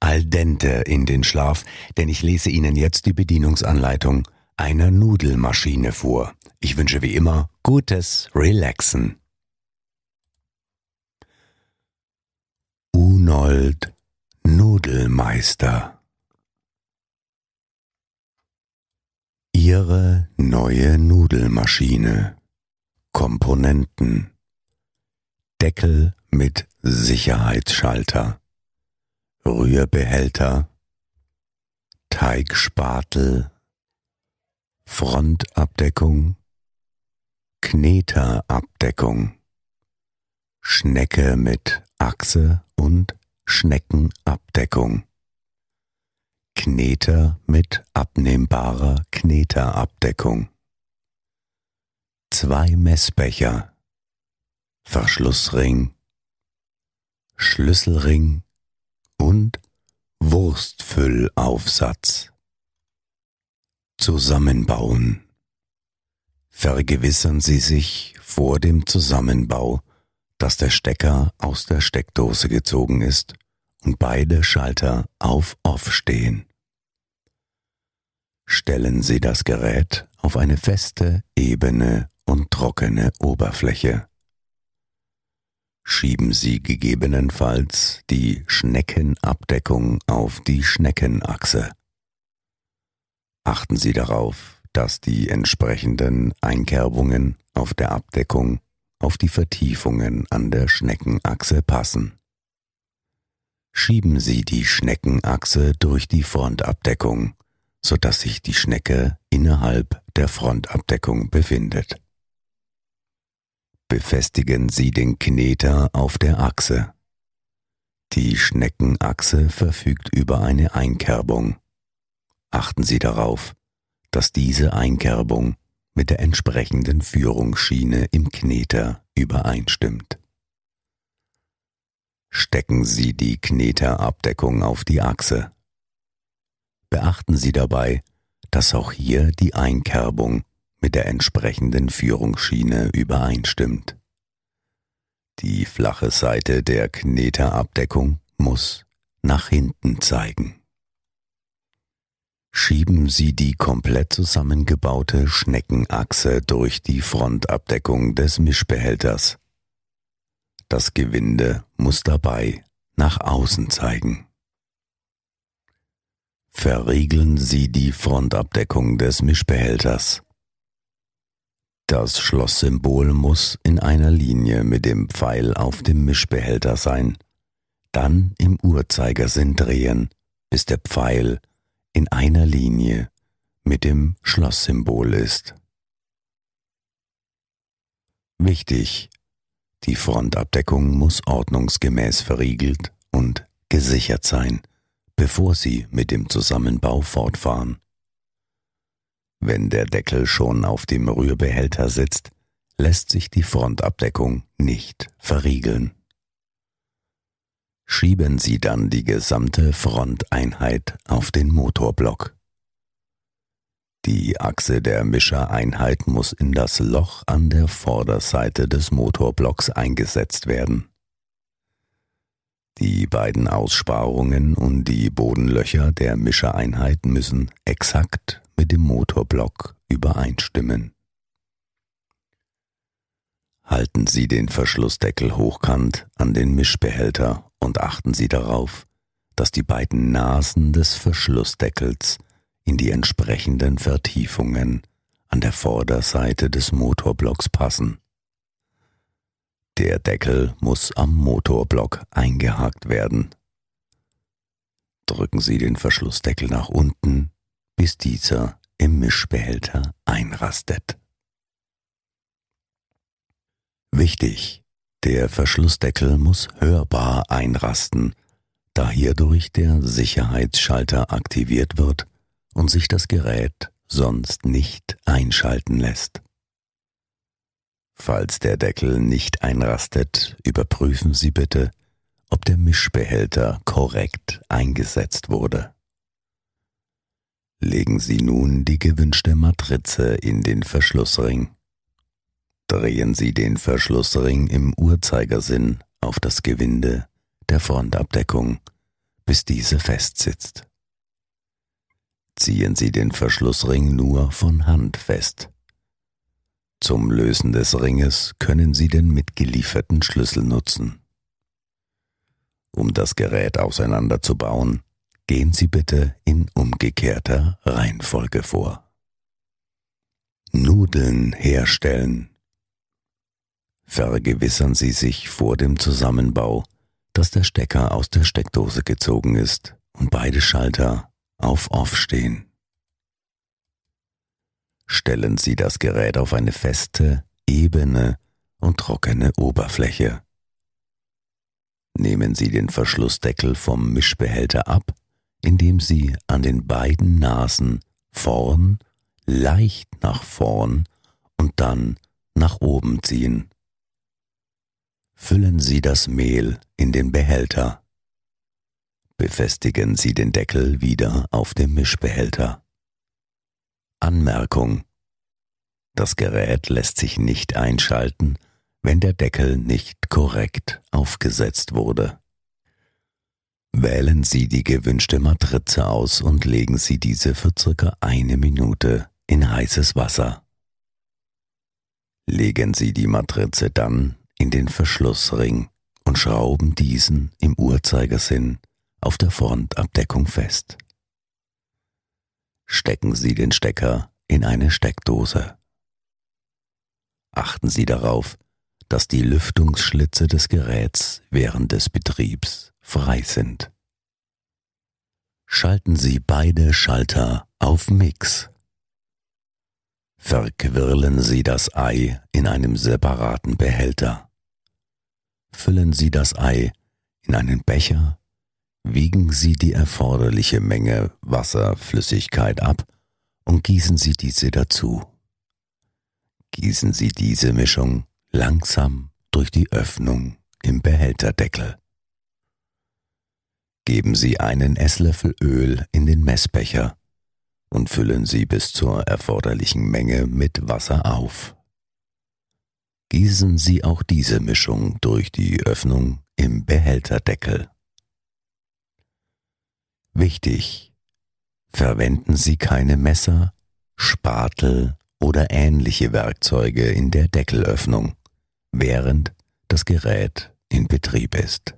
al dente in den Schlaf, denn ich lese Ihnen jetzt die Bedienungsanleitung einer Nudelmaschine vor. Ich wünsche wie immer gutes Relaxen. Unold Nudelmeister Ihre neue Nudelmaschine Komponenten Deckel mit Sicherheitsschalter Rührbehälter, Teigspatel, Frontabdeckung, Kneterabdeckung, Schnecke mit Achse und Schneckenabdeckung, Kneter mit abnehmbarer Kneterabdeckung, zwei Messbecher, Verschlussring, Schlüsselring, und Wurstfüllaufsatz. Zusammenbauen. Vergewissern Sie sich vor dem Zusammenbau, dass der Stecker aus der Steckdose gezogen ist und beide Schalter auf Off stehen. Stellen Sie das Gerät auf eine feste, ebene und trockene Oberfläche schieben Sie gegebenenfalls die Schneckenabdeckung auf die Schneckenachse. Achten Sie darauf, dass die entsprechenden Einkerbungen auf der Abdeckung auf die Vertiefungen an der Schneckenachse passen. Schieben Sie die Schneckenachse durch die Frontabdeckung, sodass sich die Schnecke innerhalb der Frontabdeckung befindet befestigen Sie den Kneter auf der Achse. Die Schneckenachse verfügt über eine Einkerbung. Achten Sie darauf, dass diese Einkerbung mit der entsprechenden Führungsschiene im Kneter übereinstimmt. Stecken Sie die Kneterabdeckung auf die Achse. Beachten Sie dabei, dass auch hier die Einkerbung mit der entsprechenden Führungsschiene übereinstimmt. Die flache Seite der Kneterabdeckung muss nach hinten zeigen. Schieben Sie die komplett zusammengebaute Schneckenachse durch die Frontabdeckung des Mischbehälters. Das Gewinde muss dabei nach außen zeigen. Verriegeln Sie die Frontabdeckung des Mischbehälters. Das Schlosssymbol muss in einer Linie mit dem Pfeil auf dem Mischbehälter sein, dann im Uhrzeigersinn drehen, bis der Pfeil in einer Linie mit dem Schlosssymbol ist. Wichtig, die Frontabdeckung muss ordnungsgemäß verriegelt und gesichert sein, bevor Sie mit dem Zusammenbau fortfahren. Wenn der Deckel schon auf dem Rührbehälter sitzt, lässt sich die Frontabdeckung nicht verriegeln. Schieben Sie dann die gesamte Fronteinheit auf den Motorblock. Die Achse der Mischereinheit muss in das Loch an der Vorderseite des Motorblocks eingesetzt werden. Die beiden Aussparungen und die Bodenlöcher der Mischereinheit müssen exakt mit dem Motorblock übereinstimmen. Halten Sie den Verschlussdeckel hochkant an den Mischbehälter und achten Sie darauf, dass die beiden Nasen des Verschlussdeckels in die entsprechenden Vertiefungen an der Vorderseite des Motorblocks passen. Der Deckel muss am Motorblock eingehakt werden. Drücken Sie den Verschlussdeckel nach unten bis dieser im Mischbehälter einrastet. Wichtig, der Verschlussdeckel muss hörbar einrasten, da hierdurch der Sicherheitsschalter aktiviert wird und sich das Gerät sonst nicht einschalten lässt. Falls der Deckel nicht einrastet, überprüfen Sie bitte, ob der Mischbehälter korrekt eingesetzt wurde. Legen Sie nun die gewünschte Matrize in den Verschlussring. Drehen Sie den Verschlussring im Uhrzeigersinn auf das Gewinde der Frontabdeckung, bis diese festsitzt. Ziehen Sie den Verschlussring nur von Hand fest. Zum Lösen des Ringes können Sie den mitgelieferten Schlüssel nutzen. Um das Gerät auseinanderzubauen, gehen Sie bitte in umgekehrter Reihenfolge vor. Nudeln herstellen. Vergewissern Sie sich vor dem Zusammenbau, dass der Stecker aus der Steckdose gezogen ist und beide Schalter auf Off stehen. Stellen Sie das Gerät auf eine feste, ebene und trockene Oberfläche. Nehmen Sie den Verschlussdeckel vom Mischbehälter ab, indem Sie an den beiden Nasen vorn leicht nach vorn und dann nach oben ziehen. Füllen Sie das Mehl in den Behälter. Befestigen Sie den Deckel wieder auf dem Mischbehälter. Anmerkung. Das Gerät lässt sich nicht einschalten, wenn der Deckel nicht korrekt aufgesetzt wurde. Wählen Sie die gewünschte Matrize aus und legen Sie diese für circa eine Minute in heißes Wasser. Legen Sie die Matrize dann in den Verschlussring und schrauben diesen im Uhrzeigersinn auf der Frontabdeckung fest. Stecken Sie den Stecker in eine Steckdose. Achten Sie darauf, dass die Lüftungsschlitze des Geräts während des Betriebs frei sind. Schalten Sie beide Schalter auf Mix. Verquirlen Sie das Ei in einem separaten Behälter füllen Sie das Ei in einen Becher, wiegen Sie die erforderliche Menge Wasserflüssigkeit ab und gießen Sie diese dazu. Gießen Sie diese Mischung langsam durch die Öffnung im Behälterdeckel. Geben Sie einen Esslöffel Öl in den Messbecher und füllen Sie bis zur erforderlichen Menge mit Wasser auf gießen Sie auch diese Mischung durch die Öffnung im Behälterdeckel. Wichtig, verwenden Sie keine Messer, Spatel oder ähnliche Werkzeuge in der Deckelöffnung, während das Gerät in Betrieb ist.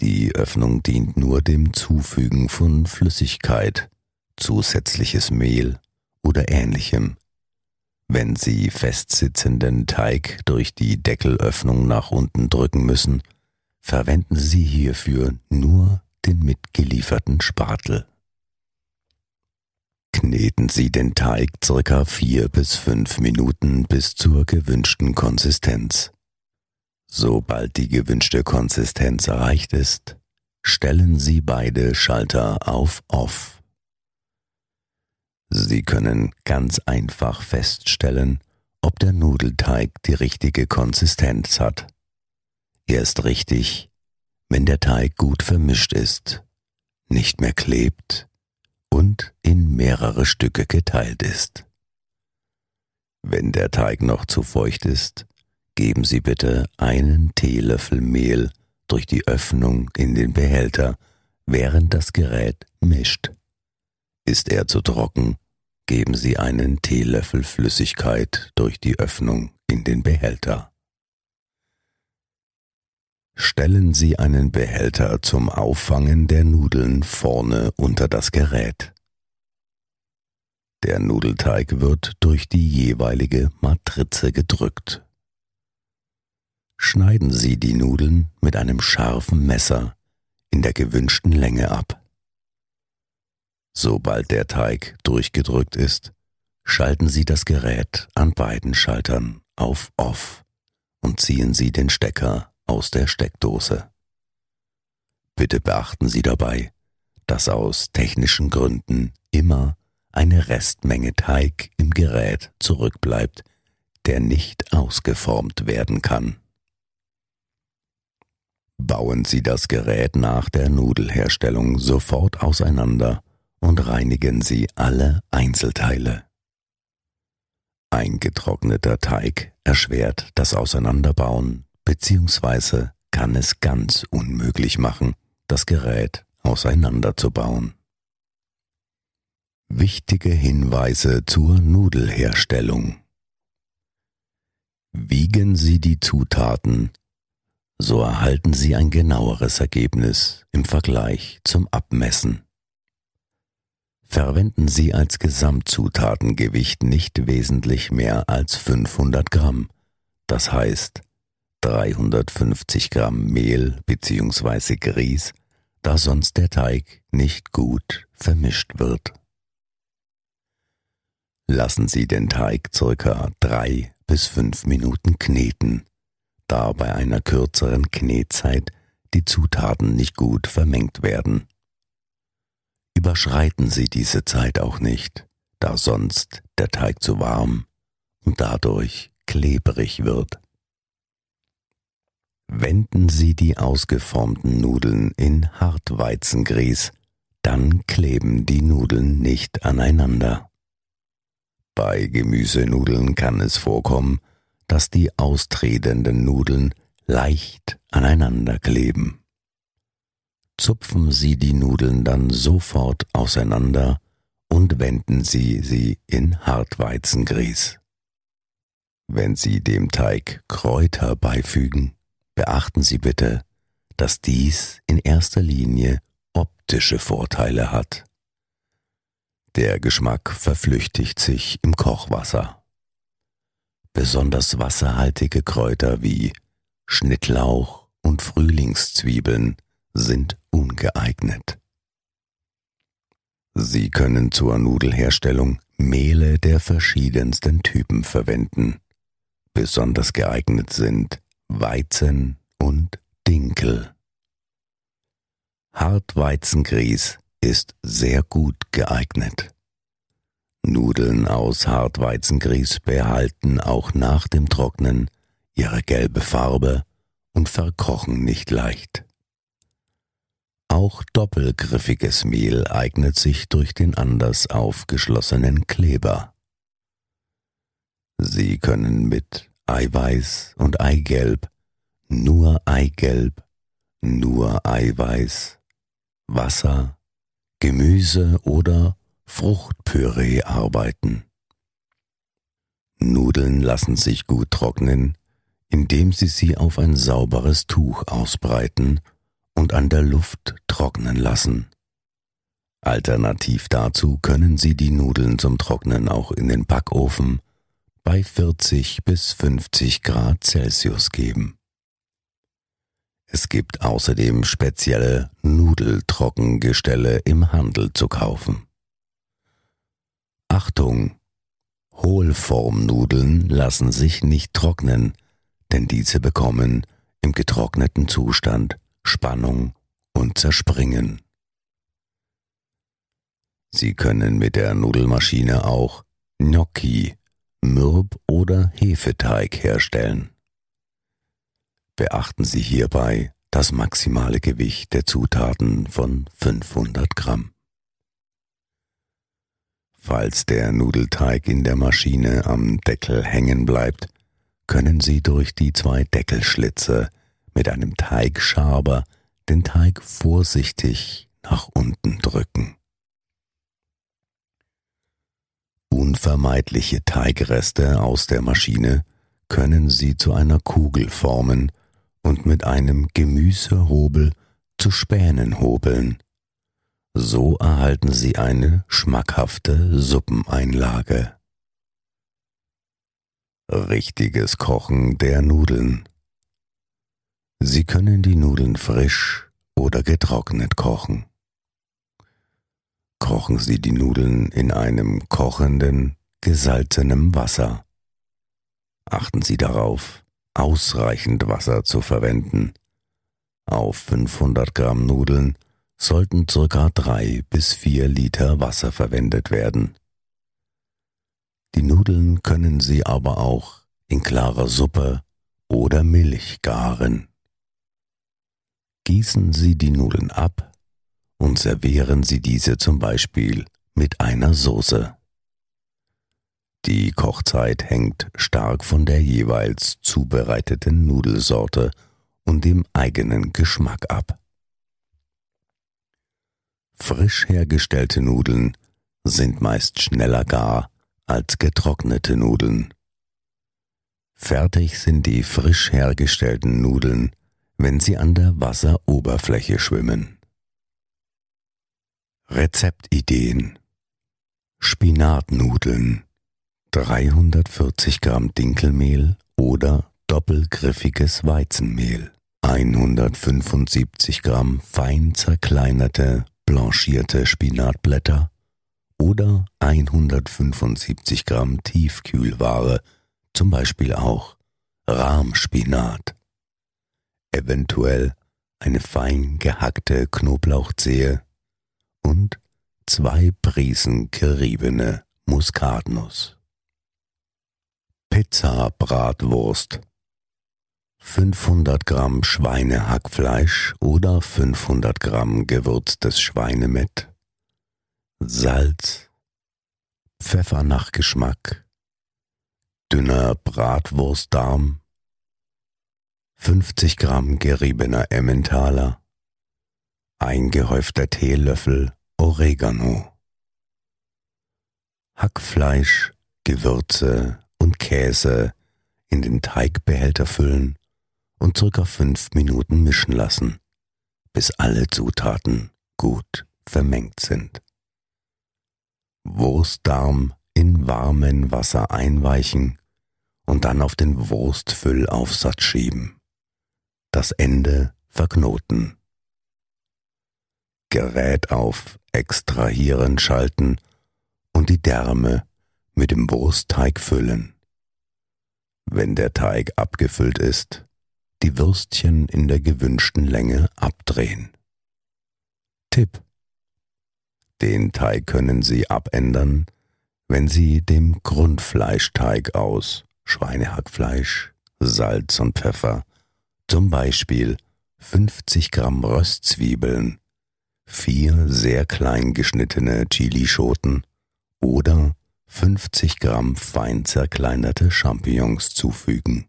Die Öffnung dient nur dem Zufügen von Flüssigkeit, zusätzliches Mehl oder ähnlichem wenn Sie festsitzenden Teig durch die Deckelöffnung nach unten drücken müssen, verwenden Sie hierfür nur den mitgelieferten Spatel. Kneten Sie den Teig circa vier bis fünf Minuten bis zur gewünschten Konsistenz. Sobald die gewünschte Konsistenz erreicht ist, stellen Sie beide Schalter auf Off. Sie können ganz einfach feststellen, ob der Nudelteig die richtige Konsistenz hat. Er ist richtig, wenn der Teig gut vermischt ist, nicht mehr klebt und in mehrere Stücke geteilt ist. Wenn der Teig noch zu feucht ist, geben Sie bitte einen Teelöffel Mehl durch die Öffnung in den Behälter, während das Gerät mischt. Ist er zu trocken, geben Sie einen Teelöffel Flüssigkeit durch die Öffnung in den Behälter. Stellen Sie einen Behälter zum Auffangen der Nudeln vorne unter das Gerät. Der Nudelteig wird durch die jeweilige Matrize gedrückt. Schneiden Sie die Nudeln mit einem scharfen Messer in der gewünschten Länge ab. Sobald der Teig durchgedrückt ist, schalten Sie das Gerät an beiden Schaltern auf Off und ziehen Sie den Stecker aus der Steckdose. Bitte beachten Sie dabei, dass aus technischen Gründen immer eine Restmenge Teig im Gerät zurückbleibt, der nicht ausgeformt werden kann. Bauen Sie das Gerät nach der Nudelherstellung sofort auseinander und reinigen Sie alle Einzelteile. Ein getrockneter Teig erschwert das Auseinanderbauen bzw. kann es ganz unmöglich machen, das Gerät auseinanderzubauen. Wichtige Hinweise zur Nudelherstellung. Wiegen Sie die Zutaten, so erhalten Sie ein genaueres Ergebnis im Vergleich zum Abmessen. Verwenden Sie als Gesamtzutatengewicht nicht wesentlich mehr als 500 Gramm, das heißt 350 Gramm Mehl bzw. Grieß, da sonst der Teig nicht gut vermischt wird. Lassen Sie den Teig circa drei bis fünf Minuten kneten, da bei einer kürzeren Knetzeit die Zutaten nicht gut vermengt werden. Überschreiten Sie diese Zeit auch nicht, da sonst der Teig zu warm und dadurch klebrig wird. Wenden Sie die ausgeformten Nudeln in Hartweizengrieß, dann kleben die Nudeln nicht aneinander. Bei Gemüsenudeln kann es vorkommen, dass die austretenden Nudeln leicht aneinander kleben. Zupfen Sie die Nudeln dann sofort auseinander und wenden Sie sie in Hartweizengrieß. Wenn Sie dem Teig Kräuter beifügen, beachten Sie bitte, dass dies in erster Linie optische Vorteile hat. Der Geschmack verflüchtigt sich im Kochwasser. Besonders wasserhaltige Kräuter wie Schnittlauch und Frühlingszwiebeln sind ungeeignet. Sie können zur Nudelherstellung Mehle der verschiedensten Typen verwenden. Besonders geeignet sind Weizen und Dinkel. Hartweizengrieß ist sehr gut geeignet. Nudeln aus Hartweizengrieß behalten auch nach dem Trocknen ihre gelbe Farbe und verkochen nicht leicht. Auch doppelgriffiges Mehl eignet sich durch den anders aufgeschlossenen Kleber. Sie können mit Eiweiß und Eigelb, nur Eigelb, nur Eiweiß, Wasser, Gemüse oder Fruchtpüree arbeiten. Nudeln lassen sich gut trocknen, indem Sie sie auf ein sauberes Tuch ausbreiten und an der Luft trocknen lassen. Alternativ dazu können Sie die Nudeln zum Trocknen auch in den Backofen bei 40 bis 50 Grad Celsius geben. Es gibt außerdem spezielle Nudeltrockengestelle im Handel zu kaufen. Achtung! Hohlformnudeln lassen sich nicht trocknen, denn diese bekommen im getrockneten Zustand Spannung und zerspringen. Sie können mit der Nudelmaschine auch Gnocchi, Mürb oder Hefeteig herstellen. Beachten Sie hierbei das maximale Gewicht der Zutaten von 500 Gramm. Falls der Nudelteig in der Maschine am Deckel hängen bleibt, können Sie durch die zwei Deckelschlitze mit einem Teigschaber den Teig vorsichtig nach unten drücken. Unvermeidliche Teigreste aus der Maschine können Sie zu einer Kugel formen und mit einem Gemüsehobel zu Spänen hobeln. So erhalten Sie eine schmackhafte Suppeneinlage. Richtiges Kochen der Nudeln. Sie können die Nudeln frisch oder getrocknet kochen. Kochen Sie die Nudeln in einem kochenden, gesalzenem Wasser. Achten Sie darauf, ausreichend Wasser zu verwenden. Auf 500 Gramm Nudeln sollten ca. 3 bis 4 Liter Wasser verwendet werden. Die Nudeln können Sie aber auch in klarer Suppe oder Milch garen. Gießen Sie die Nudeln ab und servieren Sie diese zum Beispiel mit einer Soße. Die Kochzeit hängt stark von der jeweils zubereiteten Nudelsorte und dem eigenen Geschmack ab. Frisch hergestellte Nudeln sind meist schneller gar als getrocknete Nudeln. Fertig sind die frisch hergestellten Nudeln, wenn sie an der Wasseroberfläche schwimmen. Rezeptideen Spinatnudeln 340 Gramm Dinkelmehl oder doppelgriffiges Weizenmehl 175 Gramm fein zerkleinerte blanchierte Spinatblätter oder 175 Gramm Tiefkühlware, zum Beispiel auch Rahmspinat. Eventuell eine fein gehackte Knoblauchzehe und zwei Prisen geriebene Muskatnuss. Pizza Bratwurst 500 Gramm Schweinehackfleisch oder 500 Gramm gewürztes Schweinemett, Salz, Pfeffer nach Geschmack, dünner Bratwurstdarm, 50 Gramm geriebener Emmentaler, eingehäufter Teelöffel Oregano, Hackfleisch, Gewürze und Käse in den Teigbehälter füllen und circa fünf Minuten mischen lassen, bis alle Zutaten gut vermengt sind. Wurstdarm in warmen Wasser einweichen und dann auf den Wurstfüllaufsatz schieben. Das Ende verknoten. Gerät auf Extrahieren schalten und die Därme mit dem Wurstteig füllen. Wenn der Teig abgefüllt ist, die Würstchen in der gewünschten Länge abdrehen. Tipp. Den Teig können Sie abändern, wenn Sie dem Grundfleischteig aus Schweinehackfleisch, Salz und Pfeffer, zum Beispiel 50 Gramm Röstzwiebeln, vier sehr klein geschnittene Chilischoten oder 50 Gramm fein zerkleinerte Champignons zufügen.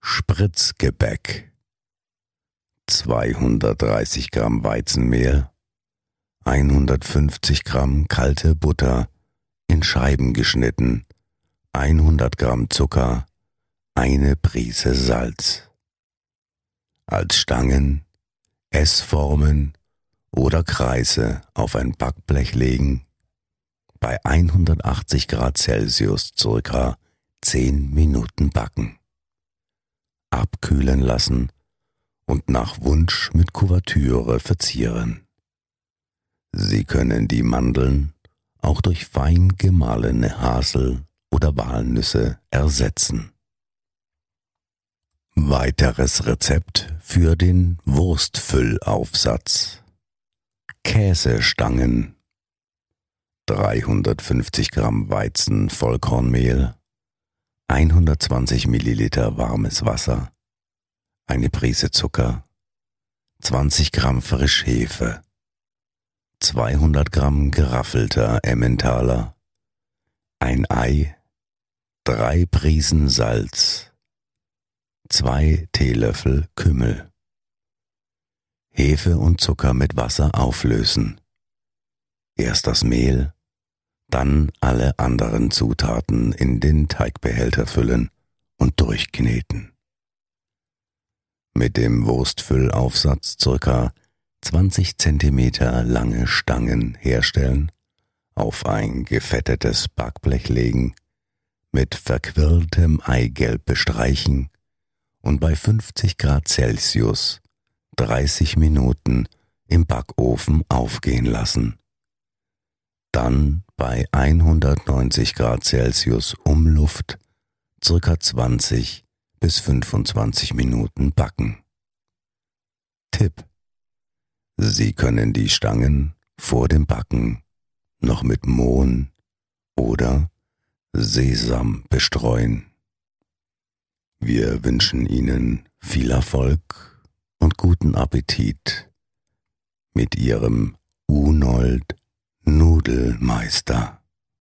Spritzgebäck. 230 Gramm Weizenmehl. 150 Gramm kalte Butter in Scheiben geschnitten. 100 Gramm Zucker. Eine Prise Salz. Als Stangen, Essformen oder Kreise auf ein Backblech legen, bei 180 Grad Celsius circa 10 Minuten backen abkühlen lassen und nach Wunsch mit Kuvertüre verzieren. Sie können die Mandeln auch durch fein gemahlene Hasel- oder Walnüsse ersetzen. Weiteres Rezept für den Wurstfüllaufsatz. Käsestangen 350 Gramm Weizen Vollkornmehl 120 Milliliter warmes Wasser, eine Prise Zucker, 20 Gramm Frischhefe, 200 Gramm geraffelter Emmentaler, ein Ei, drei Prisen Salz, zwei Teelöffel Kümmel. Hefe und Zucker mit Wasser auflösen. Erst das Mehl, dann alle anderen Zutaten in den Teigbehälter füllen und durchkneten. Mit dem Wurstfüllaufsatz circa 20 Zentimeter lange Stangen herstellen, auf ein gefettetes Backblech legen, mit verquirltem Eigelb bestreichen und bei 50 Grad Celsius 30 Minuten im Backofen aufgehen lassen. Dann bei 190 Grad Celsius Umluft circa 20 bis 25 Minuten backen. Tipp. Sie können die Stangen vor dem Backen noch mit Mohn oder Sesam bestreuen. Wir wünschen Ihnen viel Erfolg und guten Appetit mit Ihrem Unold Nudelmeister.